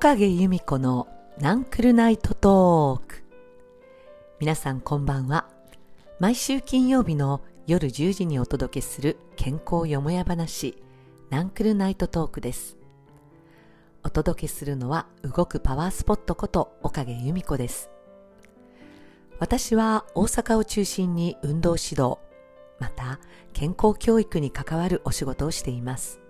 岡毛由美子のナンクルナイトトーク。皆さんこんばんは。毎週金曜日の夜10時にお届けする健康よもや話ナンクルナイトトークです。お届けするのは動くパワースポットこと岡毛由美子です。私は大阪を中心に運動指導また健康教育に関わるお仕事をしています。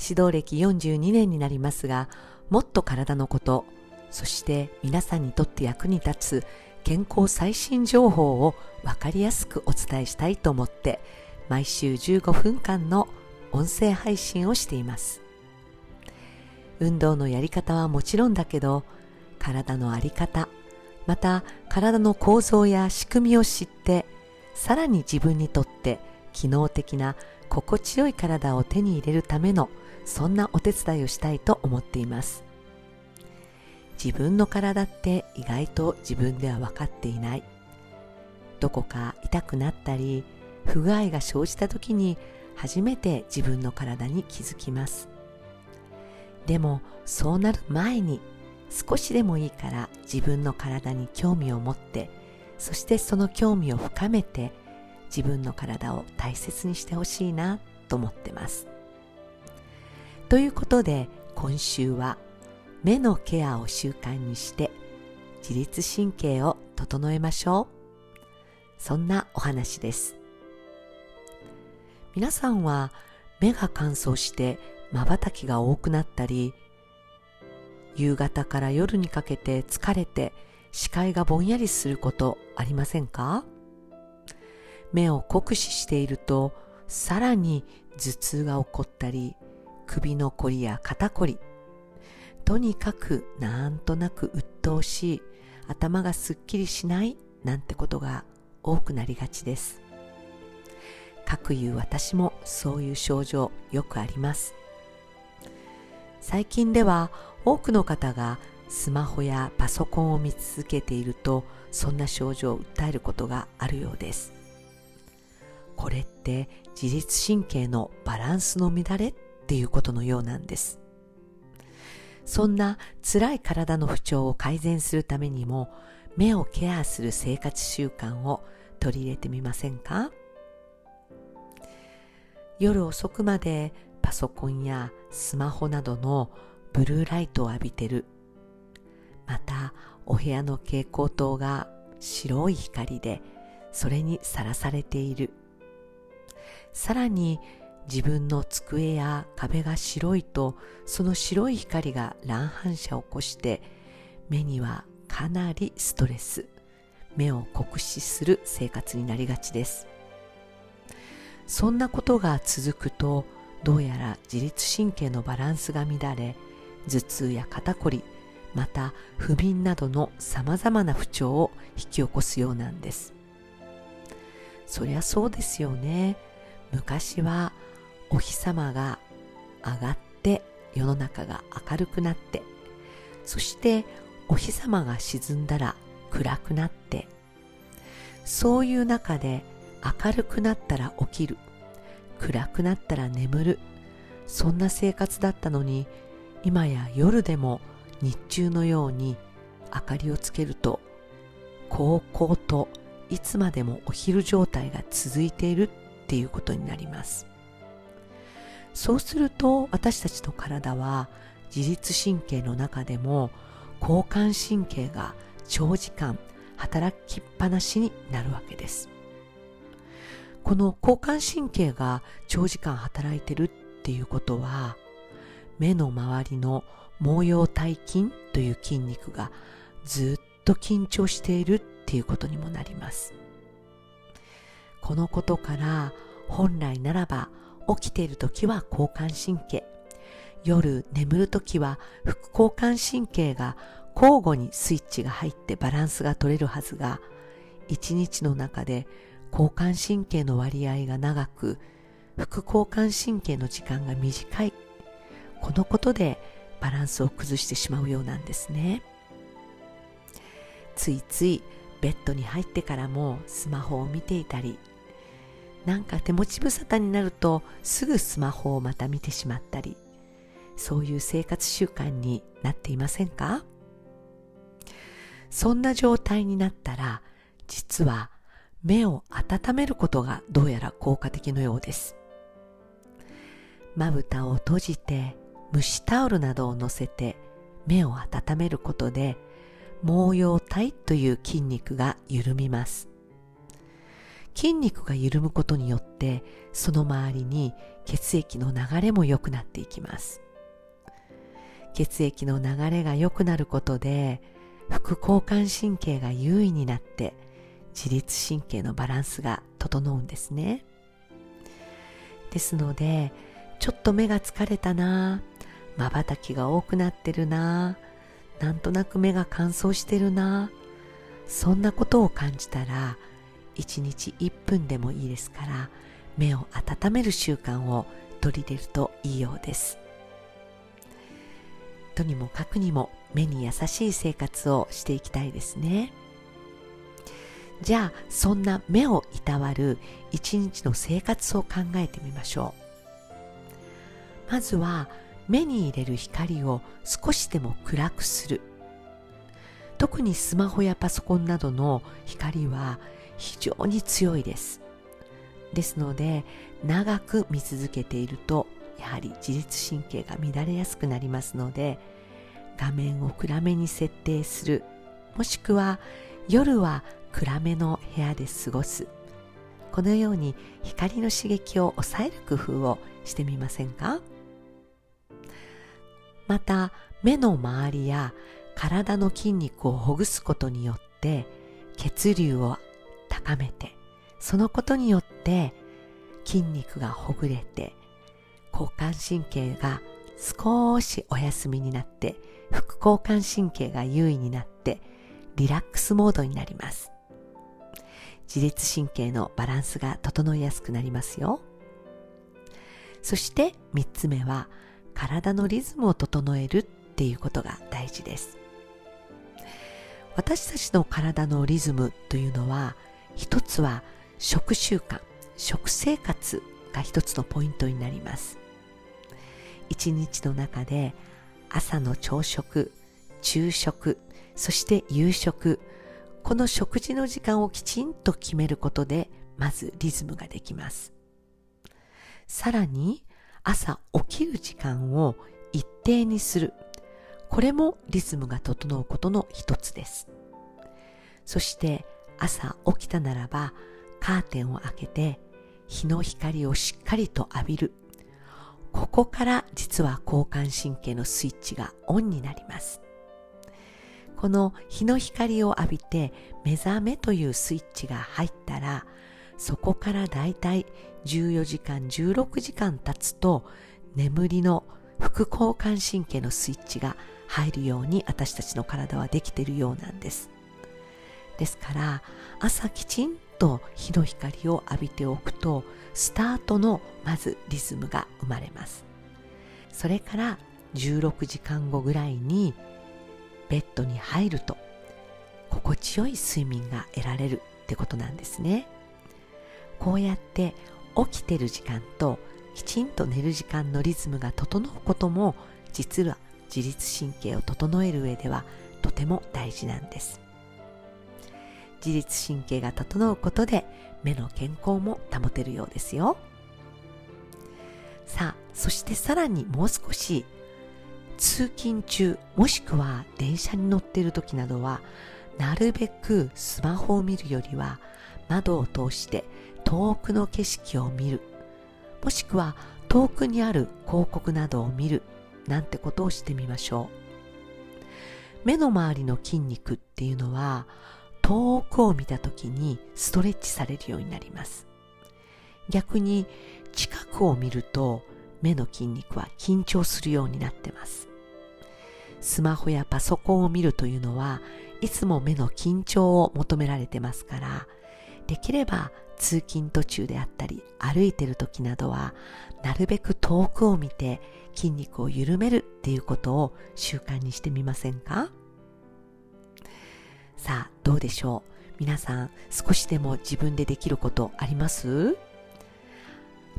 指導歴42年になりますがもっと体のことそして皆さんにとって役に立つ健康最新情報を分かりやすくお伝えしたいと思って毎週15分間の音声配信をしています。運動のやり方はもちろんだけど体の在り方また体の構造や仕組みを知ってさらに自分にとって機能的な心地よい体を手に入れるためのそんなお手伝いをしたいと思っています。自分の体って意外と自分では分かっていない。どこか痛くなったり不具合が生じた時に初めて自分の体に気づきます。でもそうなる前に少しでもいいから自分の体に興味を持ってそしてその興味を深めて自分の体を大切にしてほしいなと思ってます。ということで今週は目のケアを習慣にして自律神経を整えましょう。そんなお話です。皆さんは目が乾燥して瞬きが多くなったり夕方から夜にかけて疲れて視界がぼんやりすることありませんか？目を酷使しているとさらに頭痛が起こったり首のこりや肩こりとにかくなんとなく鬱陶しい頭がすっきりしないなんてことが多くなりがちです。かくいう私もそういう症状よくあります。最近では多くの方がスマホやパソコンを見続けているとそんな症状を訴えることがあるようです。これって自律神経のバランスの乱れっていうことのようなんです。そんな辛い体の不調を改善するためにも目をケアする生活習慣を取り入れてみませんか？夜遅くまでパソコンやスマホなどのブルーライトを浴びてる。またお部屋の蛍光灯が白い光でそれにさらされている。さらに自分の机や壁が白いとその白い光が乱反射を起こして目にはかなりストレス。目を酷使する生活になりがちです。そんなことが続くとどうやら自律神経のバランスが乱れ頭痛や肩こりまた不眠などのさまざまな不調を引き起こすようなんです。そりゃそうですよね。昔はお日様が上がって世の中が明るくなってそしてお日様が沈んだら暗くなってそういう中で明るくなったら起きる暗くなったら眠るそんな生活だったのに今や夜でも日中のように明かりをつけるとこうこうといつまでもお昼状態が続いているっていうことになります。そうすると私たちの体は自律神経の中でも交感神経が長時間働きっぱなしになるわけです。この交感神経が長時間働いてるっていうことは目の周りの毛様体筋という筋肉がずっと緊張しているっていうことにもなります。このことから本来ならば起きている時は交感神経。夜眠る時は副交感神経が交互にスイッチが入ってバランスが取れるはずが一日の中で交感神経の割合が長く副交感神経の時間が短い。このことでバランスを崩してしまうようなんですね。ついついベッドに入ってからもスマホを見ていたりなんか手持ち無沙汰になるとすぐスマホをまた見てしまったりそういう生活習慣になっていませんか？そんな状態になったら実は目を温めることがどうやら効果的のようです。まぶたを閉じて蒸しタオルなどを乗せて目を温めることで毛様体という筋肉が緩みます。筋肉が緩むことによってその周りに血液の流れも良くなっていきます。血液の流れが良くなることで副交感神経が優位になって自律神経のバランスが整うんですね。ですのでちょっと目が疲れたなまばたきが多くなってるななんとなく目が乾燥してるなそんなことを感じたら1日1分でもいいですから目を温める習慣を取り入れるといいようです。とにもかくにも目に優しい生活をしていきたいですね。じゃあそんな目をいたわる一日の生活を考えてみましょう。まずは目に入れる光を少しでも暗くする。特にスマホやパソコンなどの光は非常に強いです。ですので長く見続けているとやはり自律神経が乱れやすくなりますので画面を暗めに設定するもしくは夜は暗めの部屋で過ごす。このように光の刺激を抑える工夫をしてみませんか？また目の周りや体の筋肉をほぐすことによって血流をめてそのことによって筋肉がほぐれて交感神経が少しお休みになって副交感神経が優位になってリラックスモードになります。自律神経のバランスが整いやすくなりますよ。そして3つ目は体のリズムを整えるっていうことが大事です。私たちの体のリズムというのは一つは食習慣食生活が一つのポイントになります一日の中で朝の朝食昼食そして夕食この食事の時間をきちんと決めることでまずリズムができますさらに朝起きる時間を一定にする。これもリズムが整うことの一つです。そして朝起きたならばカーテンを開けて日の光をしっかりと浴びる。ここから実は交感神経のスイッチがオンになります。この日の光を浴びて目覚めというスイッチが入ったらそこからだいたい14時間16時間経つと眠りの副交感神経のスイッチが入るように私たちの体はできているようなんですですから朝きちんと日の光を浴びておくとスタートのまずリズムが生まれます。それから16時間後ぐらいにベッドに入ると心地よい睡眠が得られるってことなんですね。こうやって起きてる時間ときちんと寝る時間のリズムが整うことも実は自律神経を整える上ではとても大事なんです。自律神経が整うことで目の健康も保てるようですよ。さあそしてさらにもう少し通勤中もしくは電車に乗っている時などはなるべくスマホを見るよりは窓を通して遠くの景色を見る。もしくは遠くにある広告などを見るなんてことをしてみましょう。目の周りの筋肉っていうのは遠くを見た時にストレッチされるようになります。逆に近くを見ると目の筋肉は緊張するようになってます。スマホやパソコンを見るというのはいつも目の緊張を求められてますからできれば通勤途中であったり歩いてる時などはなるべく遠くを見て筋肉を緩めるっていうことを習慣にしてみませんか？さあどうでしょう？皆さん少しでも自分でできることあります？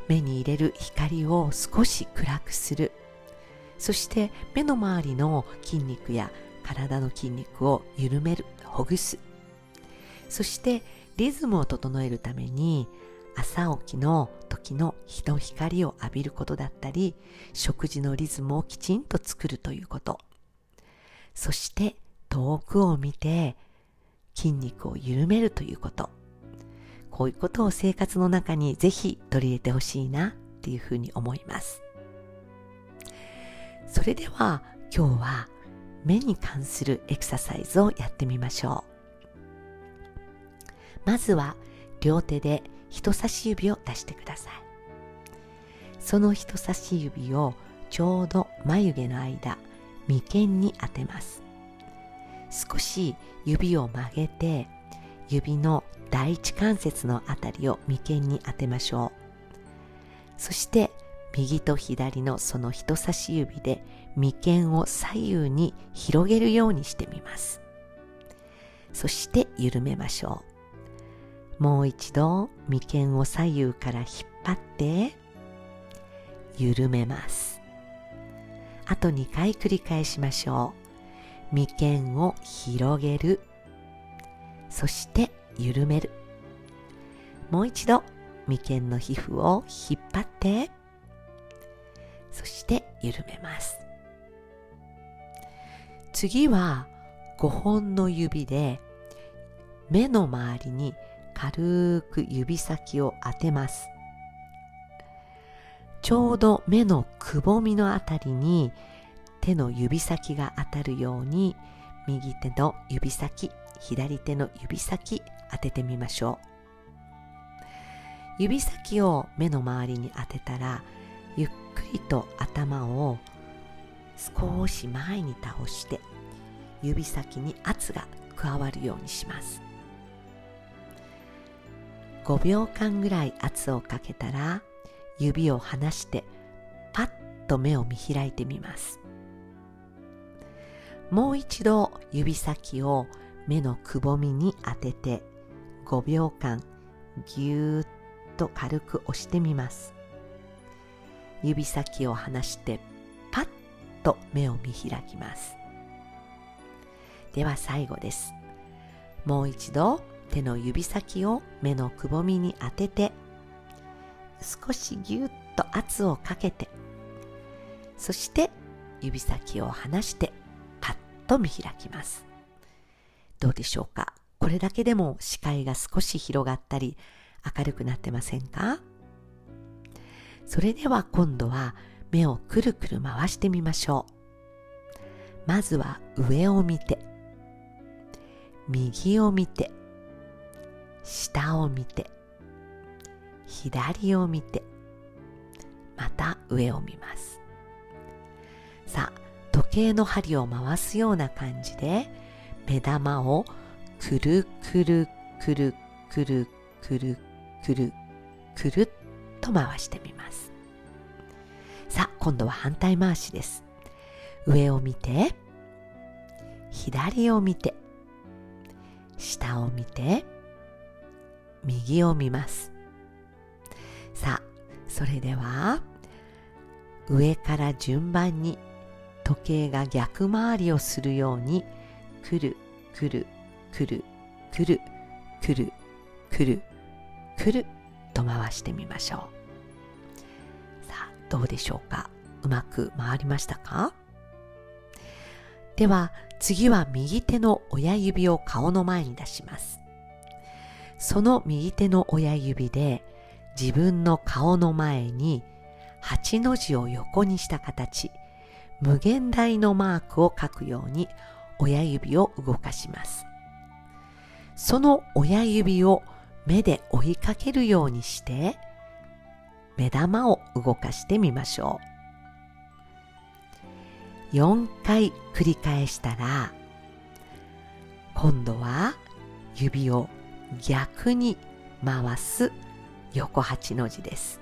目に入れる光を少し暗くする。そして目の周りの筋肉や体の筋肉を緩めるほぐす。そしてリズムを整えるために朝起きの時の日の光を浴びることだったり食事のリズムをきちんと作るということ。そして遠くを見て筋肉を緩めるということ。こういうことを生活の中にぜひ取り入れてほしいなっていうふうに思います。それでは今日は目に関するエクササイズをやってみましょう。まずは両手で人差し指を出してください。その人差し指をちょうど眉毛の間眉間に当てます。少し指を曲げて指の第一関節のあたりを眉間に当てましょう。そして右と左のその人差し指で眉間を左右に広げるようにしてみます。そして緩めましょう。もう一度眉間を左右から引っ張って緩めます。あと2回繰り返しましょう。眉間を広げる。そして緩める。もう一度眉間の皮膚を引っ張って。そして緩めます。次は5本の指で目の周りに軽く指先を当てます。ちょうど目のくぼみのあたりに手の指先が当たるように右手の指先左手の指先当ててみましょう。指先を目の周りに当てたらゆっくりと頭を少し前に倒して指先に圧が加わるようにします。5秒間ぐらい圧をかけたら指を離してパッと目を見開いてみます。もう一度指先を目のくぼみに当てて5秒間ぎゅーっと軽く押してみます。指先を離してパッと目を見開きます。では最後です。もう一度手の指先を目のくぼみに当てて少しぎゅっと圧をかけてそして指先を離してと見開きます。どうでしょうか？これだけでも視界が少し広がったり明るくなってませんか？それでは今度は目をくるくる回してみましょう。まずは上を見て右を見て下を見て左を見てまた上を見ます。計の針を回すような感じで目玉をくるくるくるくるくるくるくるっと回してみます。さあ今度は反対回しです。上を見て左を見て下を見て右を見ます。さあそれでは上から順番に時計が逆回りをするようにくるくるくるくるくるくるくると回してみましょう。さあどうでしょうか？うまく回りましたか？では次は右手の親指を顔の前に出します。その右手の親指で自分の顔の前に8の字を横にした形。無限大のマークを書くように親指を動かします。その親指を目で追いかけるようにして目玉を動かしてみましょう。4回繰り返したら今度は指を逆に回す横八の字です。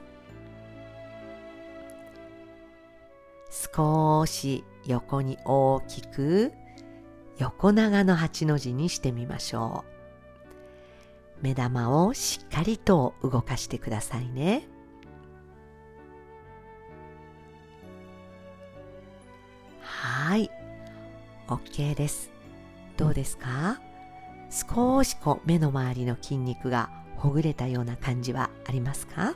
少し横に大きく横長の八の字にしてみましょう。目玉をしっかりと動かしてくださいね。はい。OK です。どうですか？少しこう目の周りの筋肉がほぐれたような感じはありますか？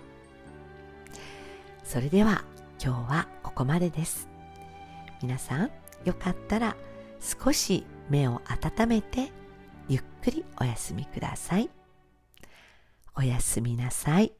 それでは今日はここまでです皆さんよかったら少し目を温めてゆっくりお休みください。おやすみなさい。